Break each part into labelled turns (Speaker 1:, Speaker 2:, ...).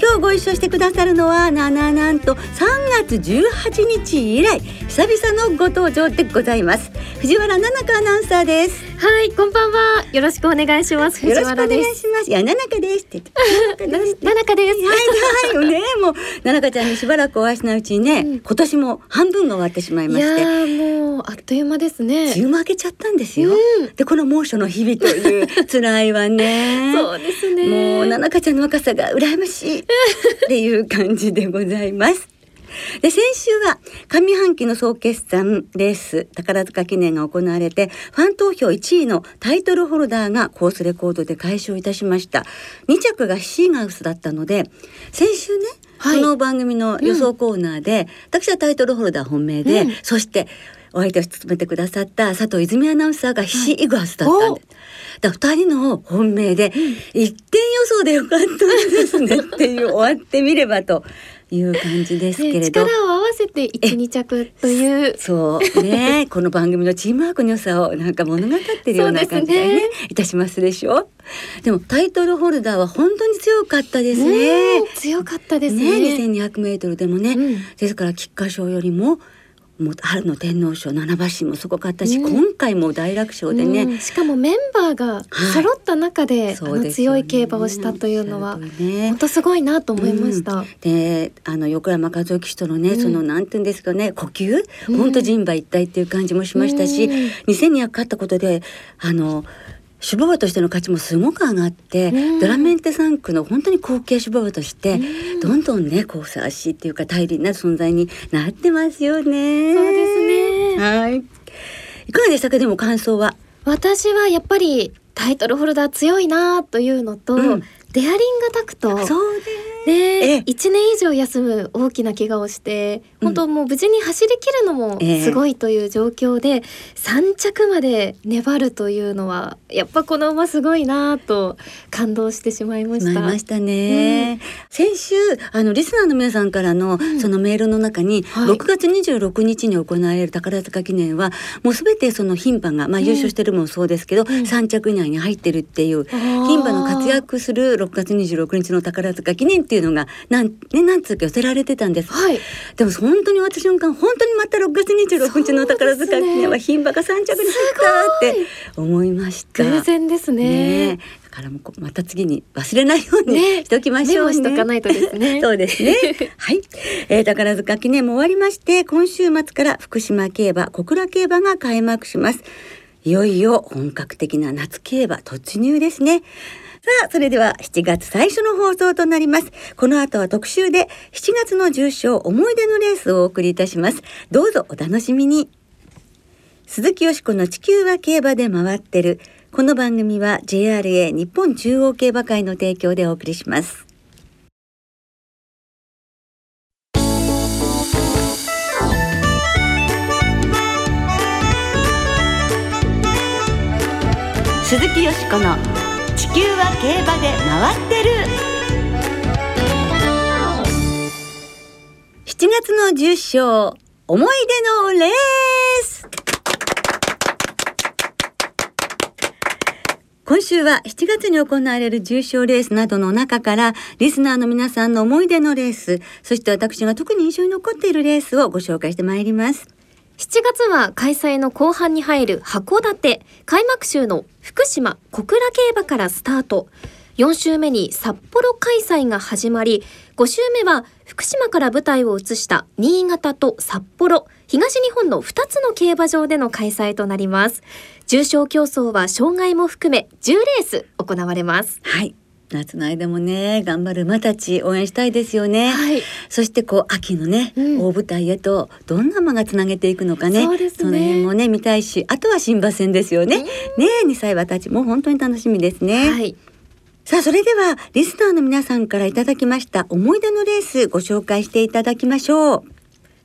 Speaker 1: 今日ご一緒してくださるのはなななんと3月18日以来久々のご登場でございます。藤原奈々香アナウンサーです。
Speaker 2: はいこんばんは。よろしくお願いします。
Speaker 1: よろしくお願いします。いや奈々香ですって
Speaker 2: 奈々 香です。
Speaker 1: はいはいねもう奈々香ちゃんにしばらくお会いしないうちにね、うん、今年も半分が終わってしまいまして。い
Speaker 2: やもうあっという間ですね。
Speaker 1: 梅雨明けちゃったん。ですよ、うん、でこの猛暑の日々という 辛いわね。
Speaker 2: そうですね。
Speaker 1: もう奈々香ちゃんの若さが羨ましいっていう感じでございますで先週は上半期の総決算レース宝塚記念が行われてファン投票1位のタイトルホルダーがコースレコードで解消いたしました。2着がシーガウスだったので先週ね、はい、この番組の予想コーナーで、うん、私はタイトルホルダー本命で、うん、そしてお相手を務めてくださった佐藤泉アナウンサーがヒシイグアスだったんで、はい、2人の本命で、一点予想でよかったんですねっていう終わってみればという感じですけれど、
Speaker 2: 力を合わせて一二着という。
Speaker 1: そう。ね この番組のチームワークの良さをなんか物語ってるような感じでね、ね、いたしますでしょ？でもタイトルホルダーは本当に強かったですね。
Speaker 2: 強かったですね。
Speaker 1: ね2200メートルでもね、うん、ですから菊花賞よりももう春の天皇賞七馬身もすごかったし、うん、今回も大楽勝でね、うん、
Speaker 2: しかもメンバーが揃った中で、はい、あの強い競馬をしたというのは、ね、本当すごいなと思いました。うん、
Speaker 1: であの横山和生騎手とのね、そのなんていうんですかね呼吸？本当人馬一体っていう感じもしましたし、うん、2200勝ったことであのシュババとしての価値もすごく上がって、うん、ドラメンテ3区の本当に後継シュババとして、うん、どんどんねこうふさわしいっていうか頼りになる存在になってますよね。
Speaker 2: そうですね。
Speaker 1: はい。いかがでしたか？でも感想は？
Speaker 2: 私はやっぱりタイトルホルダー強いなというのと、うん、デアリングタクト。
Speaker 1: そうね。
Speaker 2: ね、1年以上休む大きな怪我をして本当もう無事に走り切るのもすごいという状況で、えー、3着まで粘るというのはやっぱこの馬すごいなと感動してしまいました。
Speaker 1: ましたね、うん、先週あのリスナーの皆さんからのそのメールの中に、うん、6月26日に行われる宝塚記念はもうすべてその牝馬が、まあ、優勝してるもそうですけど、うん、3着以内に入ってるっていう牝馬の活躍する6月26日の宝塚記念っていうのがなんねなんつうか寄せられてたんです。
Speaker 2: はい、
Speaker 1: でも本当に私瞬間本当にまた6月26日の宝塚記念は牝馬が3着に入ったって思いました。
Speaker 2: 偶然ですね。
Speaker 1: ねだからもうまた次に忘れないようにしておきましょう、ね、
Speaker 2: しとかないとですね。
Speaker 1: そうですね。はい、えー、宝塚記念も終わりまして今週末から福島競馬小倉競馬が開幕します。いよいよ本格的な夏競馬突入ですね。さあ、それでは7月最初の放送となります。この後は特集で7月の重賞思い出のレースをお送りいたします。どうぞお楽しみに。鈴木よしこの地球は競馬で回ってる。この番組は JRA 日本中央競馬会の提供でお送りします。鈴木よしこの地球は競馬で回ってる。7月の重賞思い出のレース。今週は7月に行われる重賞レースなどの中からリスナーの皆さんの思い出のレースそして私が特に印象に残っているレースをご紹介してまいります。
Speaker 2: 7月は開催の後半に入る函館開幕週の福島小倉競馬からスタート。4週目に札幌開催が始まり5週目は福島から舞台を移した新潟と札幌東日本の2つの競馬場での開催となります。重賞競争は障害も含め10レース行われます。
Speaker 1: はい。夏の間もね頑張る馬たち応援したいですよね、
Speaker 2: はい、
Speaker 1: そしてこう秋のね、うん、大舞台へとどんな馬がつなげていくのかね。
Speaker 2: そ、ね、
Speaker 1: の辺もね見たいしあとは新馬戦ですよね、うん、ね二歳馬たちも本当に楽しみですね、
Speaker 2: はい、
Speaker 1: さあそれではリスナーの皆さんからいただきました思い出のレースご紹介していただきましょう。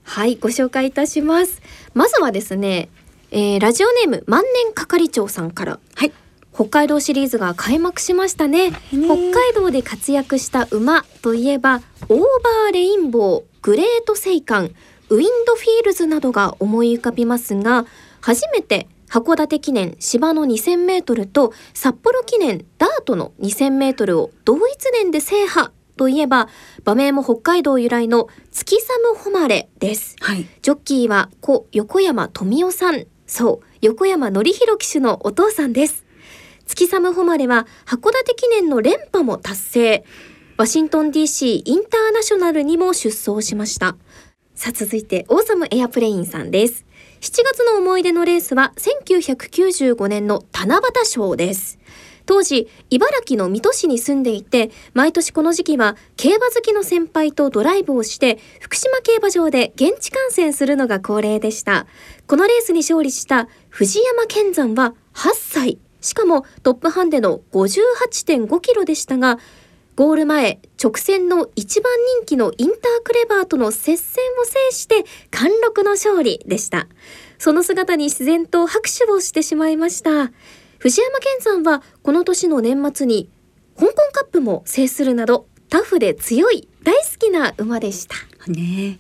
Speaker 2: はいご紹介いたします。まずはですねえー、ラジオネーム万年係長さんから。
Speaker 1: はい
Speaker 2: 北海道シリーズが開幕しましたね
Speaker 1: ね
Speaker 2: 北海道で活躍した馬といえばオーバーレインボーグレートセイカンウィンドフィールズなどが思い浮かびますが初めて函館記念芝の 2000m と札幌記念ダートの 2000m を同一年で制覇といえば馬名も北海道由来の月寒誉れです
Speaker 1: はい
Speaker 2: ジョッキーは故横山富雄さん。そう、横山典弘騎手のお父さんです。月寒誉れは函館記念の連覇も達成。ワシントン DC インターナショナルにも出走しました。さあ続いて、オーサムエアプレインさんです。7月の思い出のレースは1995年の七夕賞です。当時、茨城の水戸市に住んでいて、毎年この時期は競馬好きの先輩とドライブをして、福島競馬場で現地観戦するのが恒例でした。このレースに勝利した藤山健山は8歳。しかもトップハンデの58.5キロでしたが、ゴール前、直線の一番人気のインタークレバーとの接戦を制して貫禄の勝利でした。その姿に自然と拍手をしてしまいました。藤山健さんはこの年の年末に香港カップも制するなどタフで強い大好きな馬でした。
Speaker 1: ね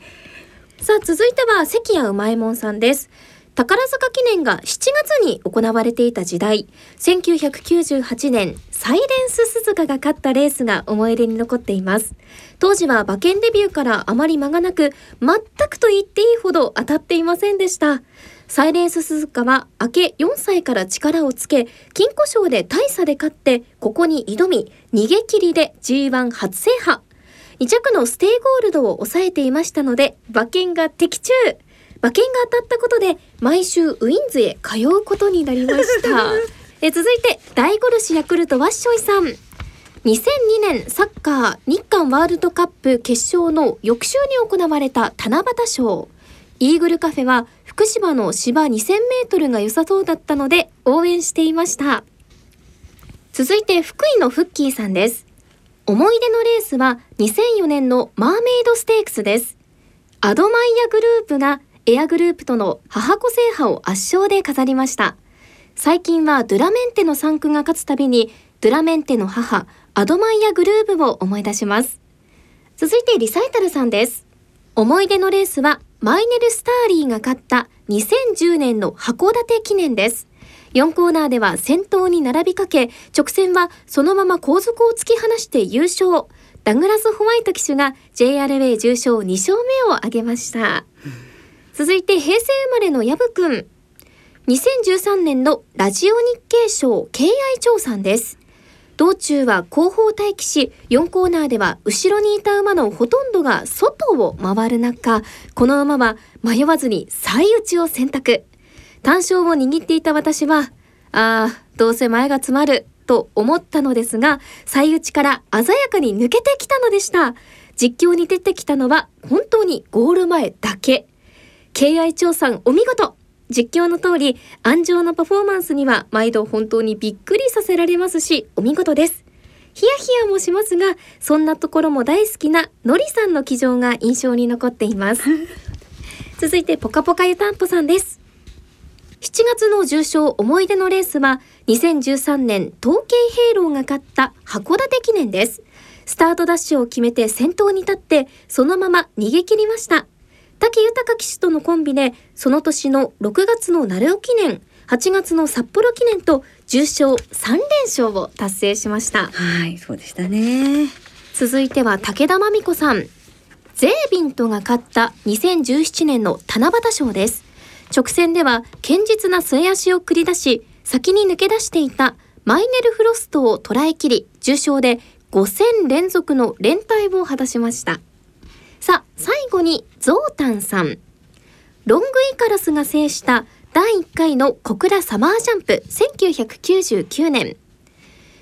Speaker 2: さあ続いては関谷うまいもんさんです。宝塚記念が7月に行われていた時代、1998年、サイレンススズカが勝ったレースが思い出に残っています。当時は馬券デビューからあまり間がなく、全くと言っていいほど当たっていませんでした。サイレンススズカは明け4歳から力をつけ、金鯱賞で大差で勝って、ここに挑み、逃げ切りで G1 初制覇。2着のステイゴールドを抑えていましたので、馬券が的中。馬券が当たったことで、毎週ウィンズへ通うことになりました。え続いて、大ゴルシヤクルトワッショイさん。2002年サッカー日韓ワールドカップ決勝の翌週に行われた七夕賞。イーグルカフェは福島の芝2000メートルが良さそうだったので応援していました。続いて福井のフッキーさんです。思い出のレースは2004年のマーメイドステークスです。アドマイヤグルーヴがエアグルーヴとの母子制覇を圧勝で飾りました。最近はドゥラメンテの産駒が勝つたびにドゥラメンテの母アドマイヤグルーヴを思い出します。続いてリサイタルさんです。思い出のレースはマイネル・スターリーが勝った2010年の函館記念です。4コーナーでは先頭に並びかけ、直線はそのまま後続を突き放して優勝。ダグラス・ホワイト騎手が JRA 重賞2勝目を挙げました。続いて平成生まれのヤブくん。2013年のラジオ日経賞敬愛長さんです。道中は後方待機し、4コーナーでは後ろにいた馬のほとんどが外を回る中、この馬は迷わずに最内を選択。単勝を握っていた私は、ああ、どうせ前が詰まる、と思ったのですが、最内から鮮やかに抜けてきたのでした。実況に出てきたのは本当にゴール前だけ。敬愛長さんお見事実況の通り、安城のパフォーマンスには毎度本当にびっくりさせられますし、お見事です。ヒヤヒヤもしますが、そんなところも大好きなのりさんの騎乗が印象に残っています。続いて、ぽかぽか湯たんぽさんです。7月の重賞思い出のレースは、2013年統計兵郎が勝った函館記念です。スタートダッシュを決めて先頭に立って、そのまま逃げ切りました。武豊騎手とのコンビで、その年の6月の鳴尾記念、8月の札幌記念と重賞3連勝を達成しました。
Speaker 1: はいそうでしたね
Speaker 2: 続いては武田真美子さん。ゼービントが勝った2017年の七夕賞です。直線では堅実な末足を繰り出し、先に抜け出していたマイネルフロストを捉えきり、重賞で5戦連続の連帯を果たしました。さあ、最後にゾウタンさん。ロングイカラスが制した第1回の小倉サマージャンプ1999年。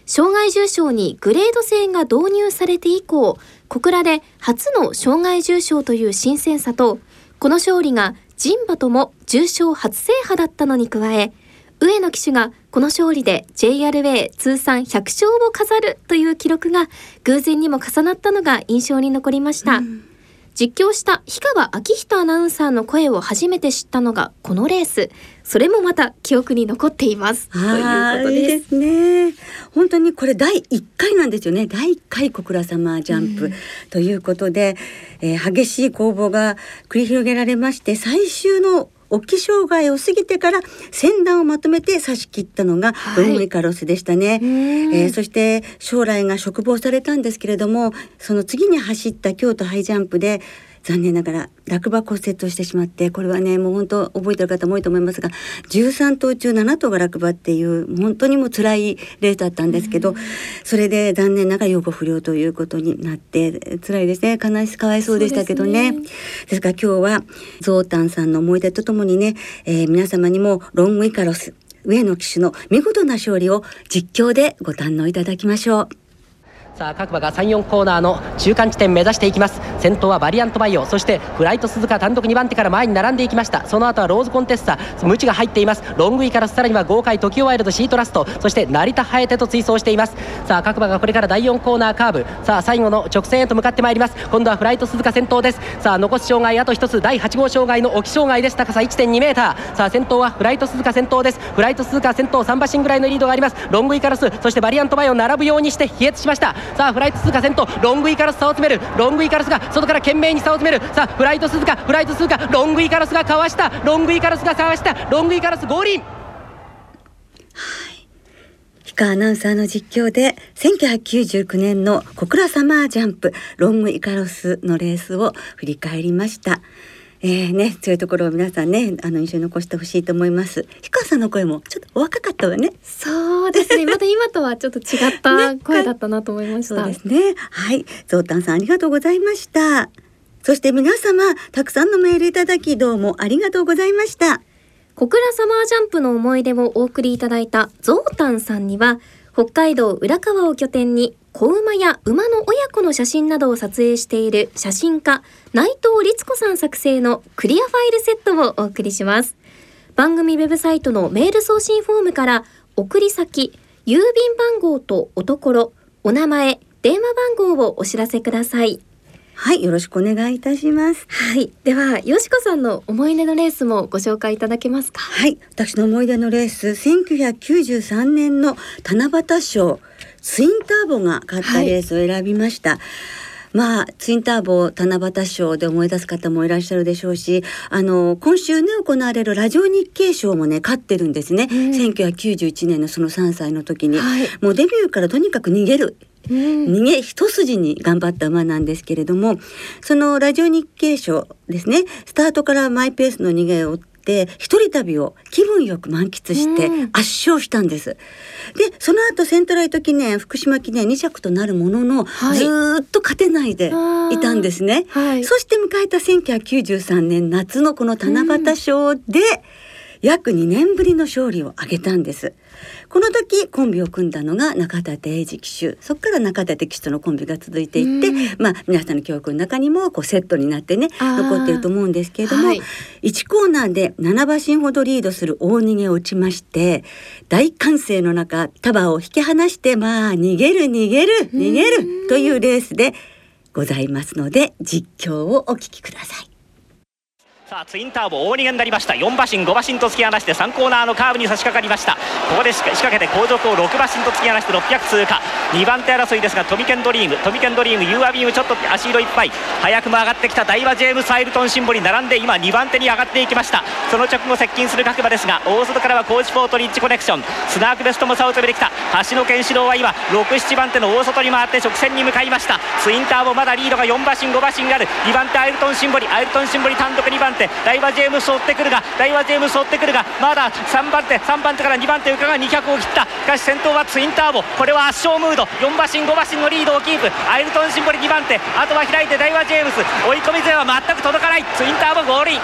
Speaker 2: 障害重賞にグレード制が導入されて以降、小倉で初の障害重賞という新鮮さと、この勝利がジンバとも重賞初制覇だったのに加え、上野騎手がこの勝利で JRA 通算100勝を飾るという記録が偶然にも重なったのが印象に残りました。実況した氷川明人アナウンサーの声を初めて知ったのがこのレースそれもまた記憶に残っていますということ
Speaker 1: です。いいですね。本当にこれ第一回なんですよね。第一回小倉サマージャンプ、ということで、えー、激しい攻防が繰り広げられまして最終の沖障害を過ぎてから先端をまとめて差し切ったのがロングイカロスでしたね、はい、えー、そして将来が嘱望されたんですけれどもその次に走った京都ハイジャンプで残念ながら落馬骨折をしてしまってこれはねもう本当覚えてる方も多いと思いますが13頭中7頭が落馬っていう本当にも辛いレースだったんですけど、それで残念ながら予後不良ということになって辛いですね悲しかわいそうでしたけどね。です、ね、から今日はゾウタンさんの思い出とともにね、えー、皆様にもロングイカロス上野騎手の見事な勝利を実況でご堪能いただきましょう。
Speaker 3: さあ各馬が34コーナーの中間地点目指していきます。先頭はバリアントバイオそしてフライトスズカ単独2番手から前に並んでいきました。その後はローズコンテッサムチが入っています。ロングイからさらには豪快トキオワイルドシートラストそしてナリタハヤテと追走しています。さあ各馬がこれから第4コーナーカーブ。さあ最後の直線へと向かってまいります。今度はフライト鈴鹿先頭です。さあ残す障害あと1つ第8号障害の沖障害です。高さ 1.2m さあ先頭はフライト鈴鹿先頭です。フライト鈴鹿先頭3馬身ぐらいのリードがあります。ロングイカラスそしてバリアントバイオ並ぶようにして飛躍しました。さあフライト鈴鹿先頭ロングイカラス差を詰める。ロングイカラスが外から懸命に差を詰める。さあフライト鈴鹿フライト鈴鹿ロングイカラスがかわした。ロングイカラスがかわした。ロングイカラス合輪
Speaker 1: 氷川アナウンサーの実況で1999年の小倉サマージャンプロングイカロスのレースを振り返りました。えー、ね、強いところを皆さんね、あの印象に残してほしいと思います。氷川さんの声もちょっとお若かったわね。
Speaker 2: そうですね。また今とはちょっと違った 声だったなと思いました。
Speaker 1: ね、そうですね。はい、ゾウタンさんありがとうございました。そして皆様、たくさんのメールいただきどうもありがとうございました。
Speaker 2: 小倉サマージャンプの思い出をお送りいただいたゾウタンさんには、北海道浦河を拠点に子馬や馬の親子の写真などを撮影している写真家内藤律子さん作成のクリアファイルセットをお送りします番組ウェブサイトのメール送信フォームから送り先郵便番号とおところお名前電話番号をお知らせください
Speaker 1: はい、よろしくお願いいたします。
Speaker 2: はい、では、よしこさんの思い出のレースもご紹介いただけますか？
Speaker 1: はい、私の思い出のレース、1993年の七夕賞。ツインターボが勝ったレースを選びました。はいまあ、ツインターボ七夕賞で思い出す方もいらっしゃるでしょうし、あの、今週ね、行われるラジオ日経賞もね、勝ってるんですね。うん、1991年のその3歳の時に。はい、もうデビューからとにかく逃げる。うん、逃げ一筋に頑張った馬なんですけれどもそのラジオ日経賞ですねスタートからマイペースの逃げをって一人旅を気分よく満喫して圧勝したんです。でその後セントライト記念福島記念2着となるものの、はい、ずっと勝てないでいたんですね。はい、そして迎えた1993年夏のこの七夕賞で、約2年ぶりの勝利を挙げたんです。この時コンビを組んだのが中立英二騎手。そこから中立騎手とのコンビが続いていって、まあ皆さんの記憶の中にもこうセットになってね残ってると思うんですけれども、はい、1コーナーで7馬身ほどリードする大逃げを打ちまして大歓声の中後続を引き離してまあ逃げる逃げる逃げるというレースでございますので実況をお聞きください。
Speaker 4: さあツインターボ大逃げになりました。4馬身5馬身と突き放して3コーナーのカーブに差し掛かりました。ここで仕掛けて後続を6馬身と突き放して600通過。2番手争いですがトミケンドリーム。トミケンドリームユーアビームちょっと足色いっぱい。早くも上がってきた大和ジェームス・アイルトンシンボリ並んで今2番手に上がっていきました。その直後接近する各馬ですが大外からはコーチポートリッチコネクション。スナークベストも差を詰めてきた。橋野健志郎は今67番手の大外に回って直線に向かいました。ツインターボまだリードが4馬身5馬身ある。2番手アイルトンシンボリアイルトンシンボリ単独2番手。大和ジェームス追ってくるが大和ジェームス追ってくるがまだ3番手3番手から2番手浮かが200を切った。しかし先頭はツインターボ。これは圧勝ムード。4馬身5馬身のリードをキープ。アイルトンシンボリ2番手。あとは開いてダイワジェームス。追い込み勢は全く届かない。ツインターボゴールイン。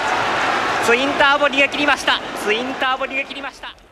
Speaker 4: ツインターボ逃げ切りました。ツインターボ逃げ切りました。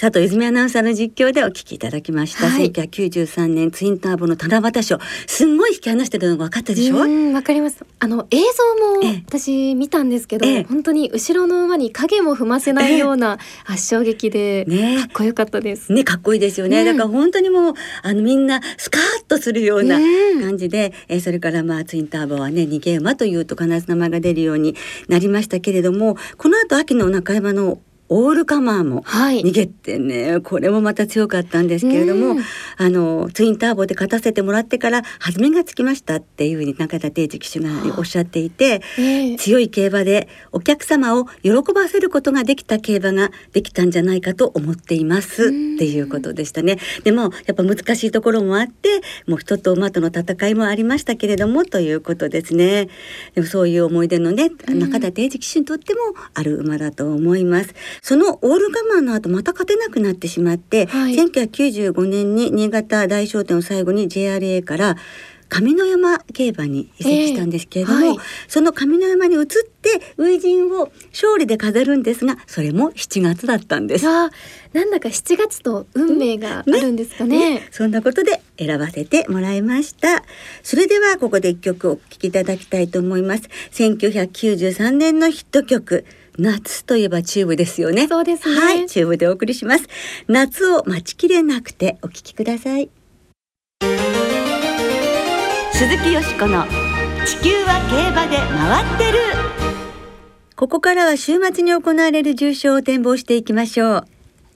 Speaker 1: 佐藤泉アナウンサーの実況でお聞きいただきました、
Speaker 2: はい。
Speaker 1: 1993年ツインターボの七夕賞すんごい引き離してるのが分かったでしょ、
Speaker 2: うんわかります。あの映像も
Speaker 1: ええ。
Speaker 2: 私見たんですけど、
Speaker 1: ええ。
Speaker 2: 本当に後ろの馬に影も踏ませないような、あ衝撃で、
Speaker 1: ね。
Speaker 2: かっこよかったです。
Speaker 1: ね、かっこいいですよね。
Speaker 2: うん。
Speaker 1: だから本当にもう、あのみんなスカーッとするような
Speaker 2: うん
Speaker 1: 感じで、えーそれからまあツインターボはね、逃げ馬というと必ず名前が出るようになりましたけれども、この後秋の中山のオールカマーも
Speaker 2: はい
Speaker 1: 逃げてね、これもまた強かったんですけれども、
Speaker 2: うん
Speaker 1: あのツインターボで勝たせてもらってから弾みがつきましたっていうふうに中田定治騎手がおっしゃっていて、
Speaker 2: ええ
Speaker 1: 強い競馬でお客様を喜ばせることができた競馬ができたんじゃないかと思っています
Speaker 2: うん
Speaker 1: っていうことでしたね。でもやっぱ難しいところもあってもう人と馬との戦いもありましたけれどもということですね。でもそういう思い出のね
Speaker 2: うん
Speaker 1: 中田定治騎手にとってもある馬だと思います。そのオールガマンの後また勝てなくなってしまって、
Speaker 2: はい
Speaker 1: 1995年に新潟大商店を最後に JRA から上野山競馬に移籍したんですけれども、
Speaker 2: ええはい
Speaker 1: その上野山に移って初陣を勝利で飾るんですがそれも7月だったんです。
Speaker 2: なんだか7月と運命があるんですかね。
Speaker 1: そんなことで選ばせてもらいました。それではここで一曲お聴きいただきたいと思います。1993年のヒット曲夏といえばチューブですよね。
Speaker 2: そうですね
Speaker 1: はい、チューブでお送りします。夏を待ちきれなくてお聴きください。鈴木淑子の地球は競馬で回ってる。ここからは週末に行われる重賞を展望していきましょう。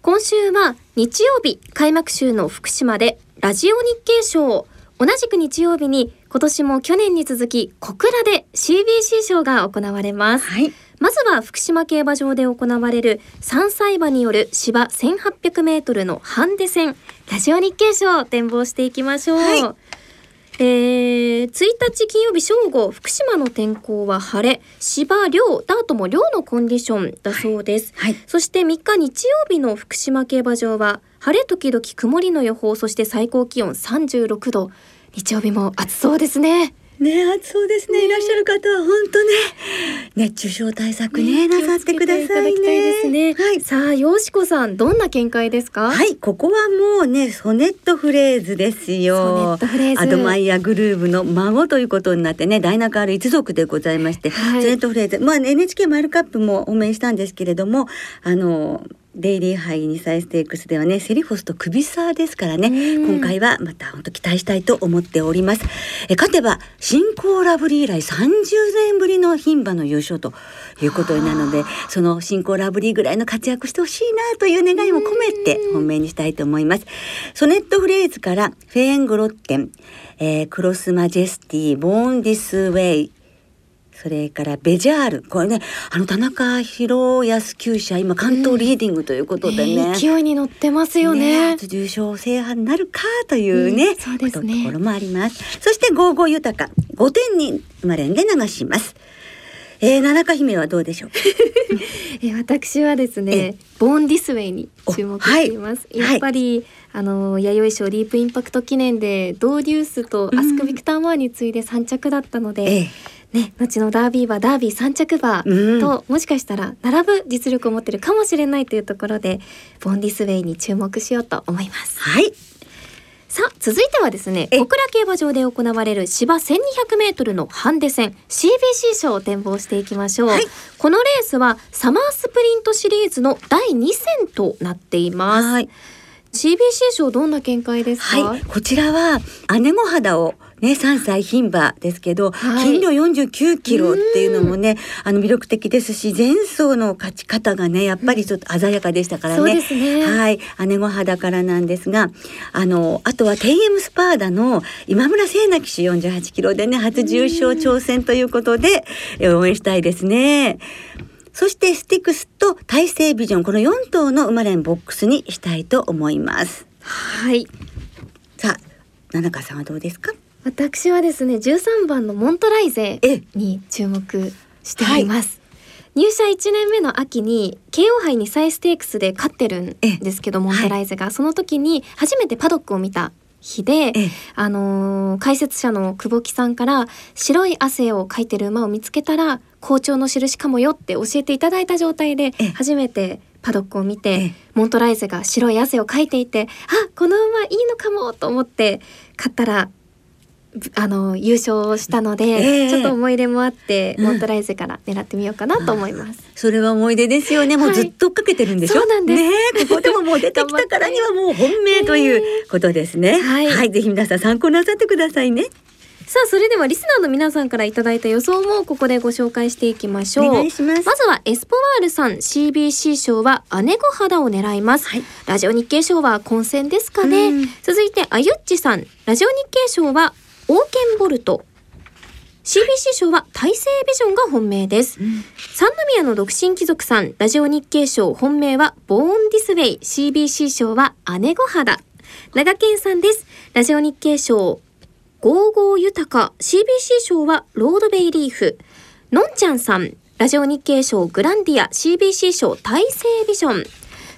Speaker 2: 今週は日曜日開幕週の福島でラジオ日経賞同じく日曜日に今年も去年に続き小倉で CBC 賞が行われます
Speaker 1: はい。
Speaker 2: まずは福島競馬場で行われる3歳馬による芝1800メートルのハンデ戦ラジオ日経賞を展望していきましょう、
Speaker 1: はい。
Speaker 2: えー、1日金曜日正午福島の天候は晴れ芝涼ダートも涼のコンディションだそうです、
Speaker 1: はい。
Speaker 2: そして3日日曜日の福島競馬場は晴れ時々曇りの予報そして最高気温36度。日曜日も暑そうですね
Speaker 1: ね暑そうですね。いらっしゃる方は本当ね。熱中症対策ねなさってくださいね。
Speaker 2: いただきたいですね。
Speaker 1: はい。
Speaker 2: さあ淑子さんどんな見解ですか？
Speaker 1: はい。ここはもうねソネットフレーズです
Speaker 2: ソネ
Speaker 1: よ
Speaker 2: ットフレーズ。
Speaker 1: アドマイヤグルーヴの孫ということになってねダイナカール一族でございまして、
Speaker 2: はい。
Speaker 1: ソネットフレーズ。まあ NHK マイルカップもお面したんですけれどもあのデイリーハイ2歳ステークスではねセリフォスとクビサーですからね
Speaker 2: うん。
Speaker 1: 今回はまた本当期待したいと思っております。え勝てば新興ラブリー以来30年ぶりの牝馬の優勝ということになるのでその新興ラブリーぐらいの活躍してほしいなという願いも込めて本命にしたいと思います。ソネットフレーズからフェーングロッテン、えークロスマジェスティボーンディスウェイそれからベジャール。これねあの田中宏康厩舎今関東リーディングということでね、
Speaker 2: ね勢いに乗ってますよね。
Speaker 1: 初重賞制覇になるかというね、
Speaker 2: うんそうですね。
Speaker 1: ことところもあります。そしてゴーゴー豊か5点に生まれんで流します。えー、七香姫はどうでしょう？
Speaker 2: え私はです
Speaker 1: え
Speaker 2: ねボーンディスウェイに注目しています、
Speaker 1: はい。
Speaker 2: やっぱり、あの弥生賞ディープインパクト記念でドーデュースとアスクビクターマーに次いで3着だったので、
Speaker 1: ええ
Speaker 2: ね、後のダービー馬ダービー3着馬
Speaker 1: うん。
Speaker 2: と、もしかしたら並ぶ実力を持ってるかもしれないというところでボンディスウェイに注目しようと思います。
Speaker 1: はい。
Speaker 2: さあ続いてはですね
Speaker 1: え
Speaker 2: 小倉競馬場で行われる芝 1200m のハンデ戦 CBC 賞を展望していきましょう、
Speaker 1: はい。
Speaker 2: このレースはサマースプリントシリーズの第2戦となっています。
Speaker 1: はい。
Speaker 2: CBC 賞どんな見解ですか、
Speaker 1: はい。こちらは姉御肌をね3歳牝馬ですけど、
Speaker 2: はい。
Speaker 1: 斤量49キロっていうのもねあの魅力的ですし前走の勝ち方がねやっぱりちょっと鮮やかでしたからね、
Speaker 2: そうですね。
Speaker 1: はい。姉御肌からなんですがあのあとは TM スパーダの今村聖奈騎手48キロでね初重賞挑戦ということでえ応援したいですね。そしてスティックスと大成ビジョンこの4頭の生まれんボックスにしたいと思います。
Speaker 2: はい。
Speaker 1: さあ、七香さんはどうですか？
Speaker 2: 私はですね13番のモントライゼ
Speaker 1: え。
Speaker 2: に注目しております、入社1年目の秋に慶応杯2歳ステークスで勝ってるんですけどモントライゼが、その時に初めてパドックを見た日で、
Speaker 1: ええ。
Speaker 2: あのー解説者の久保木さんから白い汗をかいてる馬を見つけたら好調の印かもよって教えていただいた状態で
Speaker 1: ええ。
Speaker 2: 初めてパドックを見て、
Speaker 1: ええ。
Speaker 2: モントライゼが白い汗をかいていてあこの馬いいのかもと思って買ったらぶあの優勝したので、
Speaker 1: ええ
Speaker 2: ちょっと思い入れもあって、
Speaker 1: うん
Speaker 2: モントライゼから狙ってみようかなと思います。
Speaker 1: それは思い出ですよね。もう
Speaker 2: はい
Speaker 1: ずっと追っかけてるんでしょ？
Speaker 2: そうなんです
Speaker 1: ねえここでももう出てきたからにはもう本命ということですね。
Speaker 2: はい
Speaker 1: ぜひ皆さん参考なさってくださいね。
Speaker 2: さあそれではリスナーの皆さんからいただいた予想もここでご紹介していきましょう。
Speaker 1: お願いします。
Speaker 2: まずはエスポワールさん CBC 賞は姉御肌を狙います、
Speaker 1: はい
Speaker 2: ラジオ日経賞は混戦ですかね、
Speaker 1: うん
Speaker 2: 続いてあゆっちさんラジオ日経賞はオーケンボルト CBC 賞は大西ビジョンが本命です、三宮の独身貴族さんラジオ日経賞本命はボーンディスウェイ。CBC 賞は姉御肌。長健さんです。ラジオ日経賞ゴーゴー豊か CBC 賞はロードベイリーフ。のんちゃんさん。ラジオ日経賞グランディア。CBC 賞大西ビジョン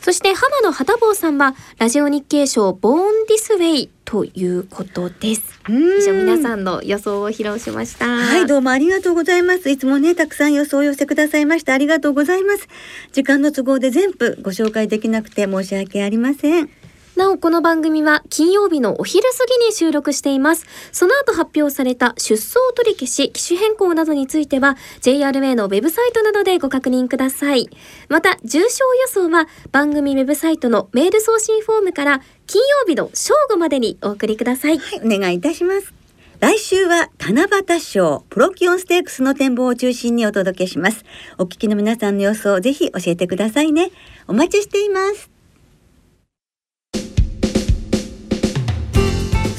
Speaker 2: そして浜野旗坊さんはラジオ日経賞ボーンディスウェイということです
Speaker 1: うん
Speaker 2: 以上皆さんの予想を披露しました
Speaker 1: はい、どうもありがとうございます。いつもね、たくさん予想を寄せてくださいましてありがとうございます。時間の都合で全部ご紹介できなくて申し訳ありません。
Speaker 2: なおこの番組は金曜日のお昼過ぎに収録していますその後発表された出走取り消し機種変更などについては JRA のウェブサイトなどでご確認くださいまた重賞予想は番組ウェブサイトのメール送信フォームから金曜日の正午までにお送りください
Speaker 1: はい、お願いいたします。来週は七夕賞プロキオンステークスの展望を中心にお届けします。お聞きの皆さんの予想をぜひ教えてくださいね。お待ちしています。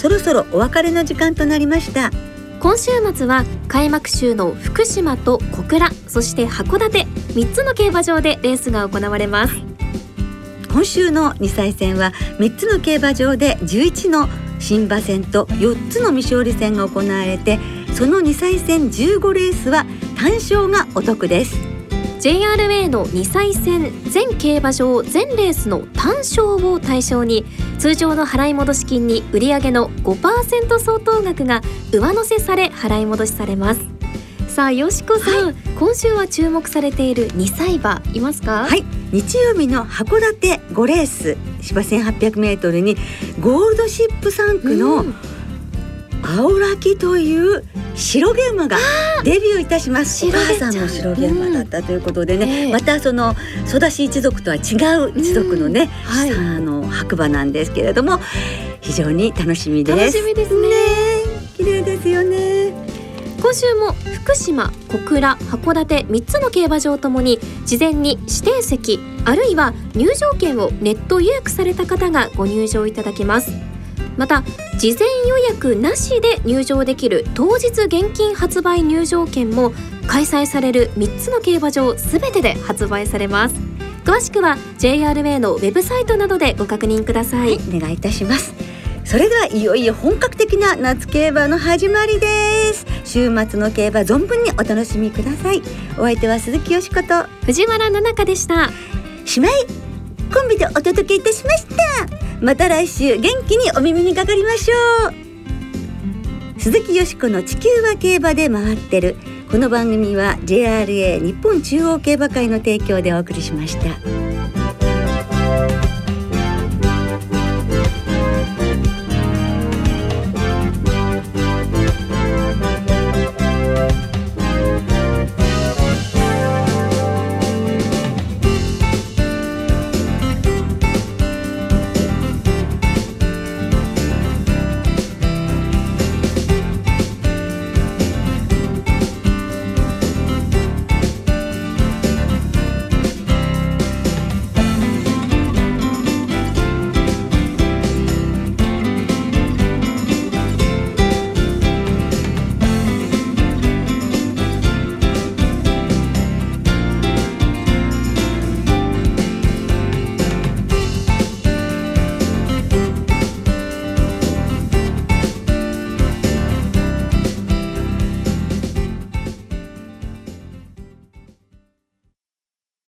Speaker 1: そろそろお別れの時間となりました。
Speaker 2: 今週末は開幕週の福島と小倉そして函館3つの競馬場でレースが行われます
Speaker 1: 今週の2歳戦は3つの競馬場で11の新馬戦と4つの未勝利戦が行われてその2歳戦15レースは単勝がお得です
Speaker 2: JRA の2歳戦全競馬場全レースの単勝を対象に通常の払い戻し金に売上の5%相当額が上乗せされ払い戻しされます。さあよしこさん、今週は注目されている2歳馬いますか？
Speaker 1: はい。日曜日の函館5レース芝 1800m にゴールドシップ3区の
Speaker 2: うん
Speaker 1: 青ラキという白毛馬がデビューいたします。お母さんも白毛馬だったということでね、
Speaker 2: ええ。
Speaker 1: またそのソダシ一族とは違う一族のね、
Speaker 2: はい。
Speaker 1: あの白馬なんですけれども非常に楽しみです。
Speaker 2: 楽しみですね。
Speaker 1: ね。綺麗ですよね。
Speaker 2: 今週も福島小倉函館3つの競馬場ともに事前に指定席あるいは入場券をネット予約された方がご入場いただけますまた事前予約なしで入場できる当日現金発売入場券も開催される3つの競馬場すべてで発売されます。詳しくは JRA のウェブサイトなどでご確認ください、
Speaker 1: お願いいたします。それではいよいよ本格的な夏競馬の始まりです。週末の競馬存分にお楽しみください。お相手は鈴木よしこと。
Speaker 2: 藤原奈々香でした。
Speaker 1: しまいコンビでお届けいたしましたまた来週元気にお耳にかかりましょう。鈴木よしこの地球は競馬で回ってる。この番組は JRA 日本中央競馬会の提供でお送りしました。